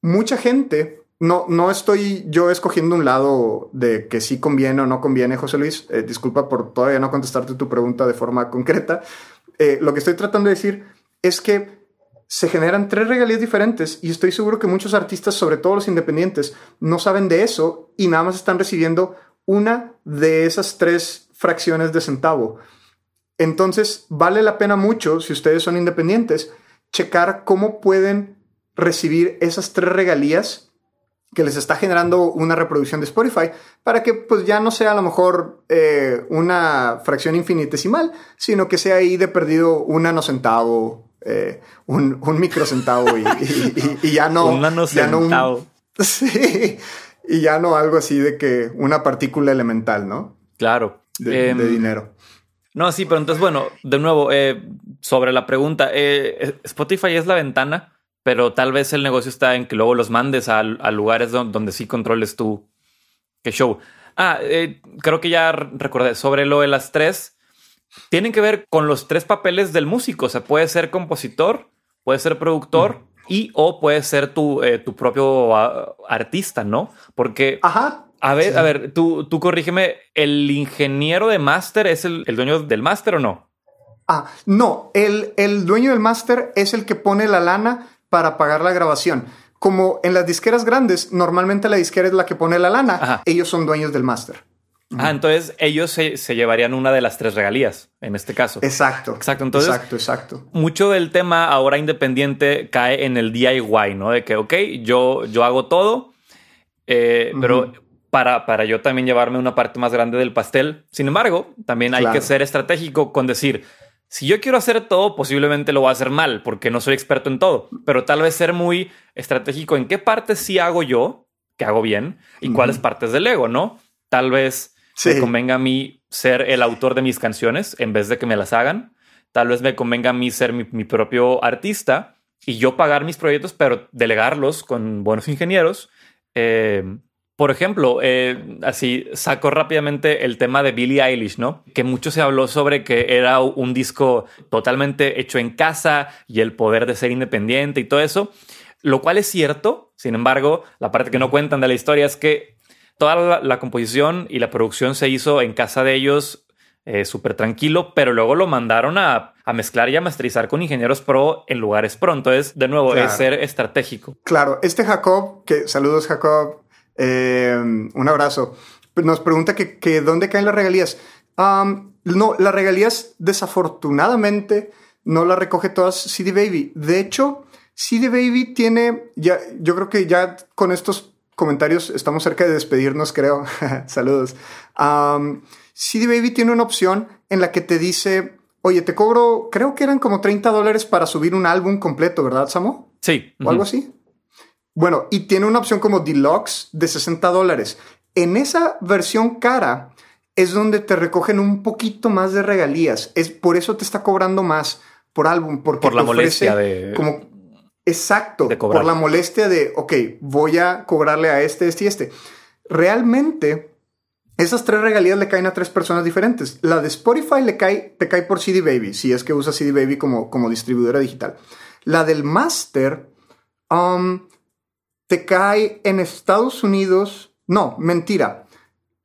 Mucha gente no, no estoy yo escogiendo un lado de que sí conviene o no conviene, José Luis. Eh, disculpa por todavía no contestarte tu pregunta de forma concreta. Eh, lo que estoy tratando de decir es que se generan tres regalías diferentes y estoy seguro que muchos artistas, sobre todo los independientes, no saben de eso y nada más están recibiendo una de esas tres fracciones de centavo. Entonces, vale la pena mucho, si ustedes son independientes, checar cómo pueden recibir esas tres regalías que les está generando una reproducción de Spotify para que pues ya no sea a lo mejor eh, una fracción infinitesimal, sino que sea ahí de perdido un nanocentavo, eh, un, un microcentavo y, y, ya no... un nanocentavo. sí, y ya no algo así de que una partícula elemental, ¿no? Claro. De, Em, dinero. No, sí, pero entonces, bueno, de nuevo, eh, sobre la pregunta, eh, Spotify es la ventana, pero tal vez el negocio está en que luego los mandes a, a lugares don- donde, sí controles tú qué show. Ah, creo que ya recordé sobre lo de las tres. Tienen que ver con los tres papeles del músico. O sea, puede ser compositor, puede ser productor y o puede ser tu, eh, tu propio ah, artista, ¿no? Porque Ajá. a ver, Sí. a ver, tú, tú corrígeme, ¿el ingeniero de máster es el, el dueño del máster o no? Ah, no, el, el dueño del máster es el que pone la lana para pagar la grabación. Como en las disqueras grandes, normalmente la disquera es la que pone la lana, Ajá. ellos son dueños del máster. Ah, entonces ellos se, se llevarían una de las tres regalías, en este caso. Exacto. Exacto, entonces- Exacto, exacto. Mucho del tema ahora independiente cae en el DIY, ¿no? De que, ok, yo, yo hago todo, eh, pero para, para yo también llevarme una parte más grande del pastel. Sin embargo, también hay Claro. que ser estratégico con decir, si yo quiero hacer todo, posiblemente lo voy a hacer mal, porque no soy experto en todo, pero tal vez ser muy estratégico en qué partes sí hago yo, que hago bien, y Ujú. cuáles partes del ego, ¿no? Tal vez Sí. me convenga a mí ser el autor de mis canciones en vez de que me las hagan. Tal vez me convenga a mí ser mi, propio artista y yo pagar mis proyectos, pero delegarlos con buenos ingenieros. Eh, por ejemplo, eh, así saco rápidamente el tema de Billie Eilish, ¿no? Que mucho se habló sobre que era un disco totalmente hecho en casa y el poder de ser independiente y todo eso, lo cual es cierto. Sin embargo, la parte que no cuentan de la historia es que toda la, la composición y la producción se hizo en casa de ellos eh, súper tranquilo, pero luego lo mandaron a, a mezclar y a masterizar con ingenieros pro en lugares pro. Entonces, de nuevo, Claro. es ser estratégico. Claro, este Jacob, que saludos Jacob, eh, un abrazo, nos pregunta que, que dónde caen las regalías. No, las regalías desafortunadamente no las recoge todas CD Baby. De hecho, CD Baby tiene, ya, yo creo que ya con estos comentarios estamos cerca de despedirnos, creo. saludos. Am, CD Baby tiene una opción en la que te dice, oye, te cobro, creo que eran como 30 dólares para subir un álbum completo, ¿verdad, Samo? Sí. o algo así. Bueno, y tiene una opción como deluxe de 60 dólares. En esa versión cara es donde te recogen un poquito más de regalías. Es por eso te está cobrando más por álbum, porque Por la te ofrece molestia de- como exacto de por la molestia de ok, voy a cobrarle a este, este y este. Realmente esas tres regalías le caen a tres personas diferentes. La de Spotify le cae, te cae por CD Baby, si es que usa CD Baby como, como distribuidora digital. La del Master um, te cae en Estados Unidos. No, mentira.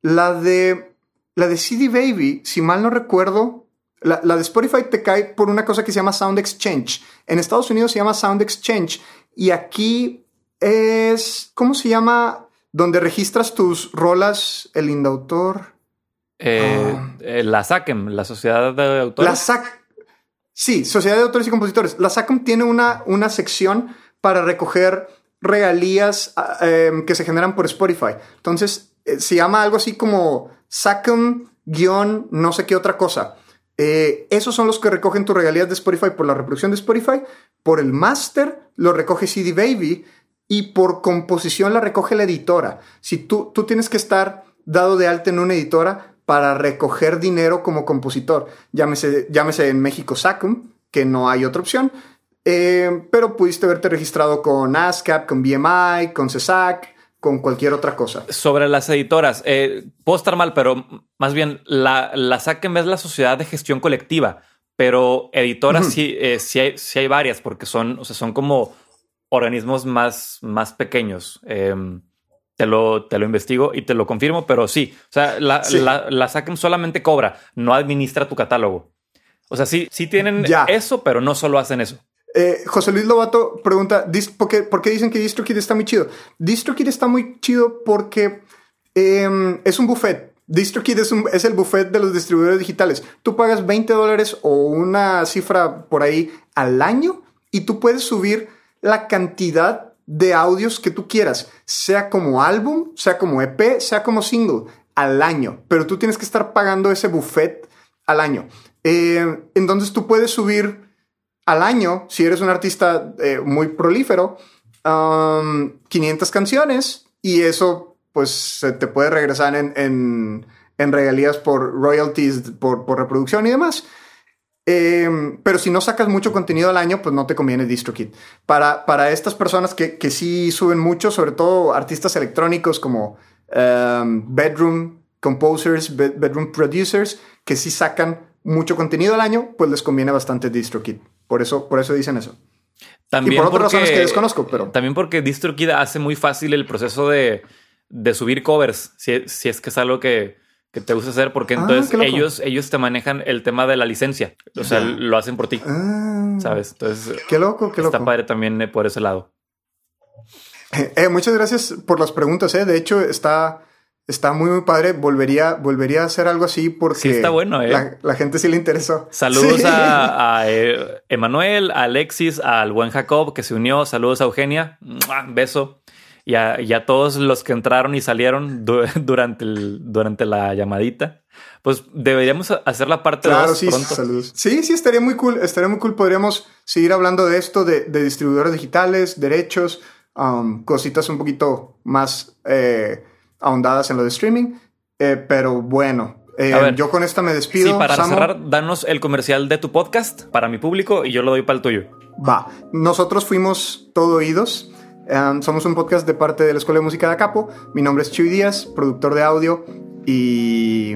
La de, la de CD Baby, si mal no recuerdo, la, la de Spotify te cae por una cosa que se llama Sound Exchange. En Estados Unidos se llama Sound Exchange y aquí es, ¿cómo se llama? Donde registras tus rolas, el indautor. Eh, Ah. eh, la SACEM, la Sociedad de Autores. La SAC. Sí, Sociedad de Autores y Compositores. La SACM tiene una, una sección para recoger regalías ah, em, que se generan por Spotify. Entonces, eh, se llama algo así como SACM guion no sé qué otra cosa. Eh, esos son los que recogen tus regalías de Spotify por la reproducción de Spotify. Por el máster lo recoge CD Baby y por composición la recoge la editora. Si tú, tú tienes que estar dado de alta en una editora para recoger dinero como compositor, llámese, llámese en México SACM, que no hay otra opción, eh, pero pudiste haberte registrado con ASCAP, con BMI, con CESAC, con cualquier otra cosa. Sobre las editoras, eh, puedo estar mal, pero más bien la, la SACEM es la Sociedad de Gestión Colectiva, pero editoras sí, eh, sí, hay, sí hay varias porque son, o sea, son como organismos más, más pequeños. Eh, te lo, te lo investigo y te lo confirmo, pero sí, o sea, la, la, solamente cobra, no administra tu catálogo. O sea, sí, sí tienen eso, pero no solo hacen eso. Eh, José Luis Lobato pregunta, ¿por qué, ¿por qué dicen que DistroKid está muy chido? DistroKid está muy chido porque em, es un buffet. DistroKid es, es el buffet de los distribuidores digitales. Tú pagas 20 dólares o una cifra por ahí al año y tú puedes subir la cantidad de audios que tú quieras, sea como álbum, sea como EP, sea como single, al año. Pero tú tienes que estar pagando ese buffet al año. Eh, entonces tú puedes subir al año, si eres un artista eh, muy prolífero, 500 canciones y eso pues te puede regresar en, en, regalías por royalties, por, por reproducción y demás. Em, pero si no sacas mucho contenido al año, pues no te conviene DistroKid. Para, para estas personas que, que sí suben mucho, sobre todo artistas electrónicos como em, Bedroom Composers, Bedroom Producers, que sí sacan mucho contenido al año, pues les conviene bastante DistroKid. Por eso, por eso dicen eso. También y por otras razones que desconozco, pero. También porque DistroKid hace muy fácil el proceso de, de subir covers, si, si es que es algo que que te gusta hacer porque ah, entonces ellos, ellos te manejan el tema de la licencia. O sea, lo hacen por ti. Ah. ¿Sabes? Entonces, qué loco, qué loco. Está padre también eh, por ese lado. Eh, eh, muchas gracias por las preguntas. Eh. De hecho, está, está muy, muy padre. Volvería, volvería a hacer algo así porque sí está bueno, la, gente sí le interesó. Saludos a, a Emanuel, a Alexis, al buen Jacob que se unió. Saludos a Eugenia. Beso y a, todos los que entraron y salieron durante, el, durante la llamadita. Pues deberíamos hacer la parte claro, sí, pronto. Saludos. Sí, sí, estaría muy cool. Estaría muy cool. Podríamos seguir hablando de esto, de, distribuidores digitales, derechos, um, cositas un poquito más eh, ahondadas en lo de streaming. Eh, pero bueno, eh, yo con esta me despido. Sí, para cerrar, danos el comercial de tu podcast para mi público y yo lo doy para el tuyo. Va. Nosotros fuimos todo oídos. Em, somos un podcast de parte de la Escuela de Música de Acapo. Mi nombre es Chuy Díaz, productor de audio y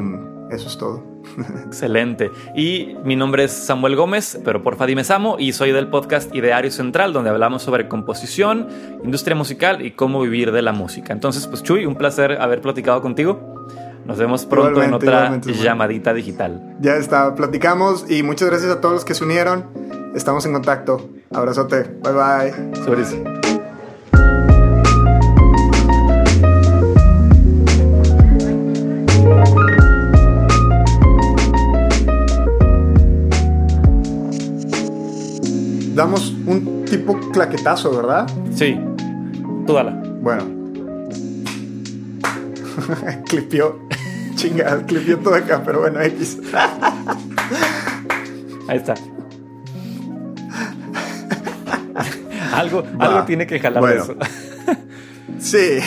eso es todo. Excelente. Y mi nombre es Samuel Gómez, pero porfa dime Samo, y soy del podcast Ideario Central, donde hablamos sobre composición, industria musical y cómo vivir de la música. Entonces, pues Chuy, un placer haber platicado contigo. Nos vemos pronto en otra llamadita digital. Ya está, platicamos y muchas gracias a todos los que se unieron. Estamos en contacto. Abrazote. Bye bye. Sobre damos un tipo claquetazo, ¿verdad? Sí. Tú dala. Bueno. clipió. Chingada, clipió todo acá, pero bueno, X. Ahí está. algo, algo tiene que jalar eso. sí.